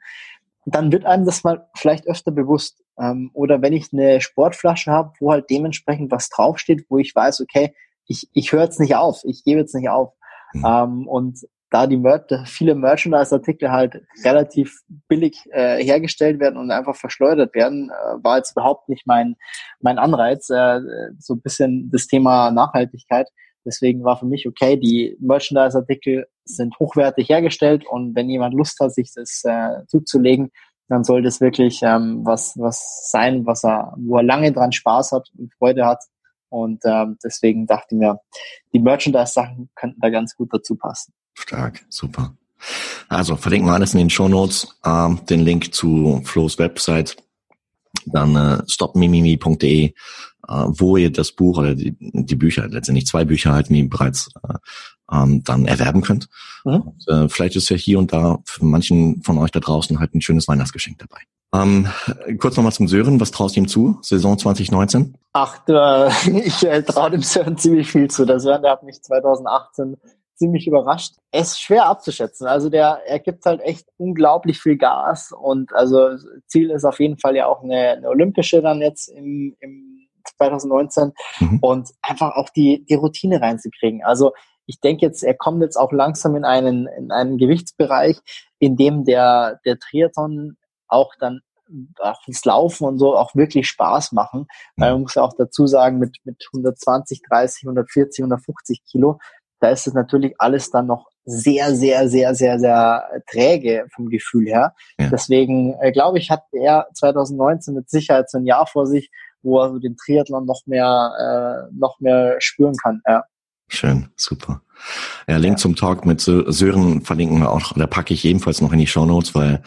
dann wird einem das mal vielleicht öfter bewusst. Ähm, oder wenn ich eine Sportflasche habe, wo halt dementsprechend was draufsteht, wo ich weiß, okay, ich, ich höre jetzt nicht auf, ich gebe jetzt nicht auf. Mhm. Ähm, und da die Mer viele Merchandise-Artikel halt relativ billig äh, hergestellt werden und einfach verschleudert werden, äh, war jetzt überhaupt nicht mein, mein Anreiz, äh, so ein bisschen das Thema Nachhaltigkeit. Deswegen war für mich okay, die Merchandise-Artikel sind hochwertig hergestellt und wenn jemand Lust hat, sich das äh, zuzulegen, dann soll das wirklich ähm, was, was sein, was er, wo er lange dran Spaß hat und Freude hat. Und ähm, deswegen dachte ich mir, die Merchandise-Sachen könnten da ganz gut dazu passen. Stark, super. Also verlinken wir alles in den Show Notes, äh, den Link zu Flo's Website, dann äh, stopmimimi.de, äh, wo ihr das Buch oder die, die Bücher, letztendlich zwei Bücher halt, wie bereits äh, ähm, dann erwerben könnt. Mhm. Und, äh, vielleicht ist ja hier und da für manchen von euch da draußen halt ein schönes Weihnachtsgeschenk dabei. Ähm, kurz nochmal zum Sören, was traust du ihm zu, Saison 2019? Ach, äh, ich äh, traue dem Sören ziemlich viel zu. Der Sören, der hat mich 2018 ziemlich überrascht. Es ist schwer abzuschätzen. Also der, er gibt halt echt unglaublich viel Gas und also Ziel ist auf jeden Fall ja auch eine, eine olympische dann jetzt im, im 2019 mhm. und einfach auch die, die Routine reinzukriegen. Also ich denke jetzt, er kommt jetzt auch langsam in einen, in einen Gewichtsbereich, in dem der, der Triathlon auch dann auch das Laufen und so auch wirklich Spaß machen. Weil man muss ja auch dazu sagen, mit, mit 120, 30, 140, 150 Kilo da ist es natürlich alles dann noch sehr, sehr, sehr, sehr, sehr träge vom Gefühl her. Ja. Deswegen äh, glaube ich, hat er 2019 mit Sicherheit so ein Jahr vor sich, wo er so den Triathlon noch mehr, äh, noch mehr spüren kann. Ja. Schön, super. Ja, Link ja. zum Talk mit Sören verlinken wir auch, da packe ich ebenfalls noch in die Show Notes, weil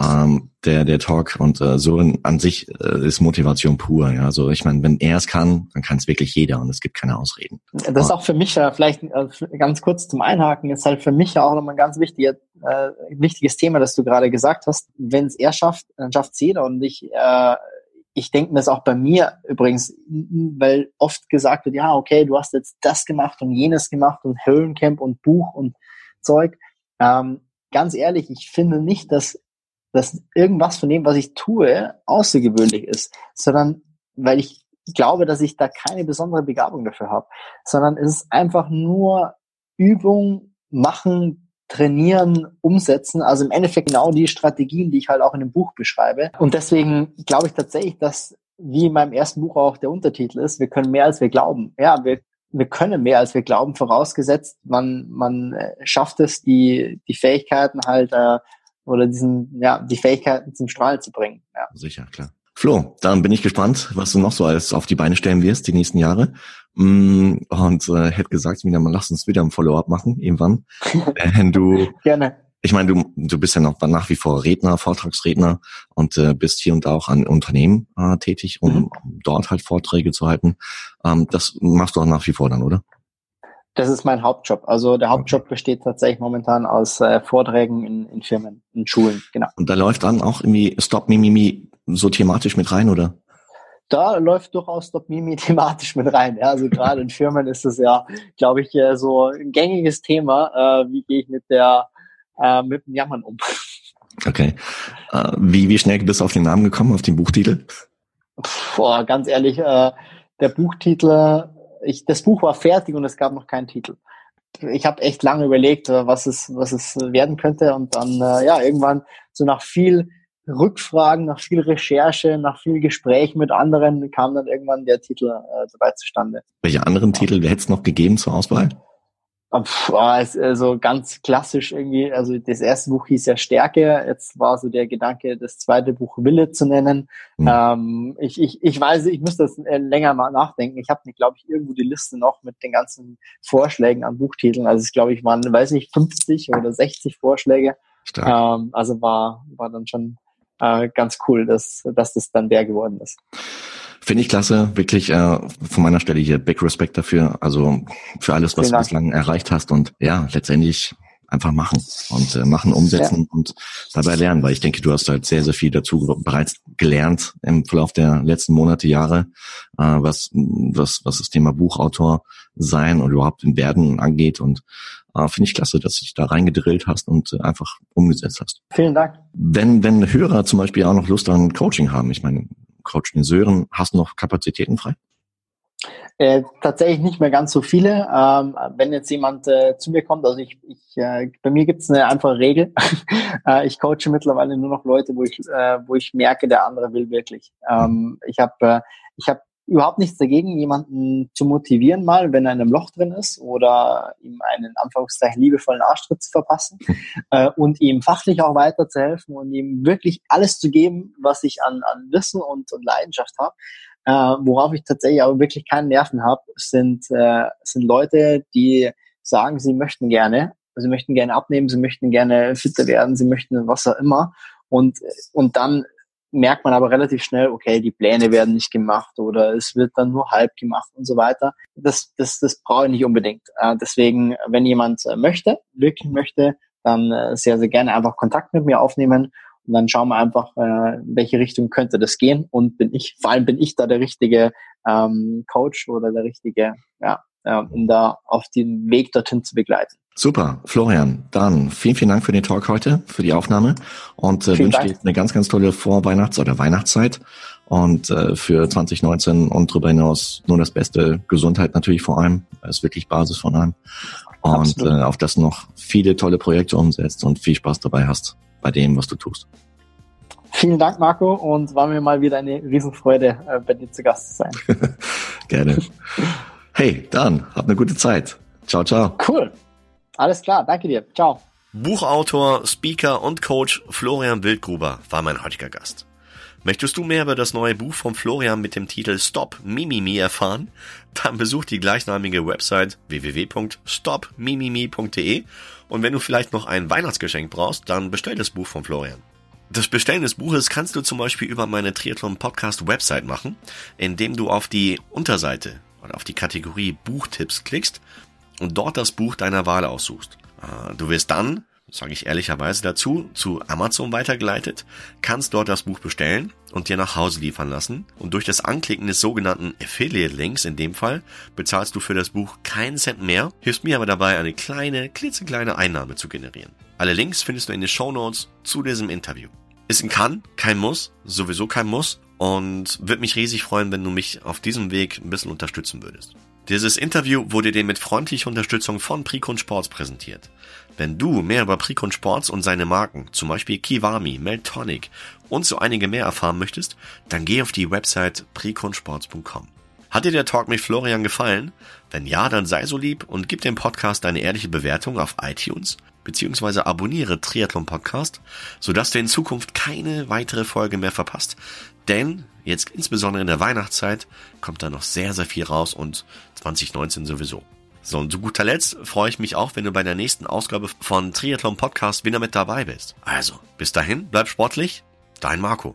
ähm, der der Talk und äh, Sören an sich äh, ist Motivation pur. Ja, also ich meine, wenn er es kann, dann kann es wirklich jeder und es gibt keine Ausreden. Das ist auch für mich äh, vielleicht äh, ganz kurz zum Einhaken ist halt für mich auch nochmal ein ganz wichtiger, äh, wichtiges Thema, das du gerade gesagt hast. Wenn es er schafft, dann schafft es jeder und ich äh, ich denke mir das auch bei mir übrigens, weil oft gesagt wird, ja, okay, du hast jetzt das gemacht und jenes gemacht und Höhlencamp und Buch und Zeug. Ähm, ganz ehrlich, ich finde nicht, dass, dass irgendwas von dem, was ich tue, außergewöhnlich ist, sondern weil ich glaube, dass ich da keine besondere Begabung dafür habe, sondern es ist einfach nur Übung, machen, trainieren, umsetzen. Also im Endeffekt genau die Strategien, die ich halt auch in dem Buch beschreibe. Und deswegen glaube ich tatsächlich, dass wie in meinem ersten Buch auch der Untertitel ist, wir können mehr als wir glauben. Ja, wir, wir können mehr als wir glauben, vorausgesetzt, man, man äh, schafft es, die, die Fähigkeiten halt äh, oder diesen, ja, die Fähigkeiten zum Strahlen zu bringen. Ja. Sicher, klar. Flo, dann bin ich gespannt, was du noch so alles auf die Beine stellen wirst die nächsten Jahre. Mm, und äh, hätte gesagt, wieder mal lass uns wieder ein Follow-up machen, irgendwann. äh, du, Gerne. Ich meine, du, du bist ja noch nach wie vor Redner, Vortragsredner und äh, bist hier und da auch an Unternehmen äh, tätig, um, mhm. um dort halt Vorträge zu halten. Ähm, das machst du auch nach wie vor dann, oder? Das ist mein Hauptjob. Also der Hauptjob besteht tatsächlich momentan aus äh, Vorträgen in, in Firmen, in Schulen, genau. Und da läuft dann auch irgendwie Stop Mimimi so thematisch mit rein, oder? Da läuft durchaus Stop Mimi thematisch mit rein. Ja, also gerade in Firmen ist es ja, glaube ich, äh, so ein gängiges Thema. Äh, wie gehe ich mit der äh, mit dem Jammern um? Okay. Äh, wie, wie schnell bist du auf den Namen gekommen, auf den Buchtitel? Boah, ganz ehrlich, äh, der Buchtitel ich, das Buch war fertig und es gab noch keinen Titel. Ich habe echt lange überlegt, äh, was es, was es werden könnte und dann äh, ja irgendwann so nach viel Rückfragen, nach viel Recherche, nach viel Gespräch mit anderen kam dann irgendwann der Titel äh, dabei zustande. Welche anderen Titel hätte es noch gegeben zur Auswahl? Also ganz klassisch irgendwie, also das erste Buch hieß ja Stärke, jetzt war so der Gedanke, das zweite Buch Wille zu nennen. Mhm. Ähm, ich, ich, ich weiß, ich müsste das äh, länger mal nachdenken. Ich habe, glaube ich, irgendwo die Liste noch mit den ganzen Vorschlägen an Buchtiteln. Also es glaube ich waren, weiß nicht, 50 oder 60 Vorschläge. Ähm, also war, war dann schon äh, ganz cool, dass, dass das dann der geworden ist. Finde ich klasse, wirklich äh, von meiner Stelle hier Big Respect dafür, also für alles, was du bislang erreicht hast. Und ja, letztendlich einfach machen und äh, machen, umsetzen ja. und dabei lernen, weil ich denke, du hast halt sehr, sehr viel dazu bereits gelernt im Verlauf der letzten Monate, Jahre, äh, was, was, was das Thema Buchautor sein und überhaupt im Werden angeht. Und äh, finde ich klasse, dass du dich da reingedrillt hast und äh, einfach umgesetzt hast. Vielen Dank. Wenn, wenn Hörer zum Beispiel auch noch Lust an Coaching haben, ich meine, Coach den Sören. Hast du noch Kapazitäten frei? Äh, tatsächlich nicht mehr ganz so viele. Ähm, wenn jetzt jemand äh, zu mir kommt, also ich, ich äh, bei mir gibt es eine einfache Regel. äh, ich coache mittlerweile nur noch Leute, wo ich, äh, wo ich merke, der andere will wirklich. Ähm, ich habe äh, ich hab überhaupt nichts dagegen, jemanden zu motivieren, mal, wenn er in einem Loch drin ist oder ihm einen Anführungszeichen liebevollen Arschtritt zu verpassen äh, und ihm fachlich auch weiterzuhelfen und ihm wirklich alles zu geben, was ich an, an Wissen und, und Leidenschaft habe. Äh, worauf ich tatsächlich aber wirklich keine Nerven habe, sind, äh, sind Leute, die sagen, sie möchten gerne, sie möchten gerne abnehmen, sie möchten gerne fitter werden, sie möchten was auch immer und, und dann merkt man aber relativ schnell, okay, die Pläne werden nicht gemacht oder es wird dann nur halb gemacht und so weiter. Das, das, das brauche ich nicht unbedingt. Äh, deswegen, wenn jemand äh, möchte, wirklich möchte, dann äh, sehr, sehr gerne einfach Kontakt mit mir aufnehmen und dann schauen wir einfach, äh, welche Richtung könnte das gehen und bin ich, vor allem bin ich da der richtige ähm, Coach oder der richtige, ja, äh, um da auf den Weg dorthin zu begleiten. Super, Florian, dann vielen, vielen Dank für den Talk heute, für die Aufnahme und äh, wünsche dir eine ganz, ganz tolle Vorweihnachts- oder Weihnachtszeit und äh, für 2019 und darüber hinaus nur das Beste, Gesundheit natürlich vor allem, ist wirklich Basis von allem und äh, auf das noch viele tolle Projekte umsetzt und viel Spaß dabei hast bei dem, was du tust. Vielen Dank, Marco, und war mir mal wieder eine Riesenfreude, äh, bei dir zu Gast zu sein. Gerne. Hey, dann, hab eine gute Zeit. Ciao, ciao. Cool. Alles klar, danke dir. Ciao. Buchautor, Speaker und Coach Florian Wildgruber war mein heutiger Gast. Möchtest du mehr über das neue Buch von Florian mit dem Titel Stop Mimimi erfahren? Dann besuch die gleichnamige Website www.stopmimimi.de und wenn du vielleicht noch ein Weihnachtsgeschenk brauchst, dann bestell das Buch von Florian. Das Bestellen des Buches kannst du zum Beispiel über meine Triathlon Podcast Website machen, indem du auf die Unterseite oder auf die Kategorie Buchtipps klickst und dort das Buch deiner Wahl aussuchst. Ah, du wirst dann sage ich ehrlicherweise dazu, zu Amazon weitergeleitet, kannst dort das Buch bestellen und dir nach Hause liefern lassen. Und durch das Anklicken des sogenannten Affiliate-Links in dem Fall bezahlst du für das Buch keinen Cent mehr, hilfst mir aber dabei, eine kleine, klitzekleine Einnahme zu generieren. Alle Links findest du in den Show Notes zu diesem Interview. Ist ein Kann, kein Muss, sowieso kein Muss und würde mich riesig freuen, wenn du mich auf diesem Weg ein bisschen unterstützen würdest. Dieses Interview wurde dir mit freundlicher Unterstützung von Precon Sports präsentiert. Wenn du mehr über Precon Sports und seine Marken, zum Beispiel Kiwami, Meltonic und so einige mehr erfahren möchtest, dann geh auf die Website preconsports.com. Hat dir der Talk mit Florian gefallen? Wenn ja, dann sei so lieb und gib dem Podcast eine ehrliche Bewertung auf iTunes beziehungsweise abonniere Triathlon Podcast, sodass du in Zukunft keine weitere Folge mehr verpasst. Denn jetzt insbesondere in der Weihnachtszeit kommt da noch sehr, sehr viel raus und 2019 sowieso. So, und zu guter Letzt freue ich mich auch, wenn du bei der nächsten Ausgabe von Triathlon Podcast wieder mit dabei bist. Also, bis dahin, bleib sportlich, dein Marco.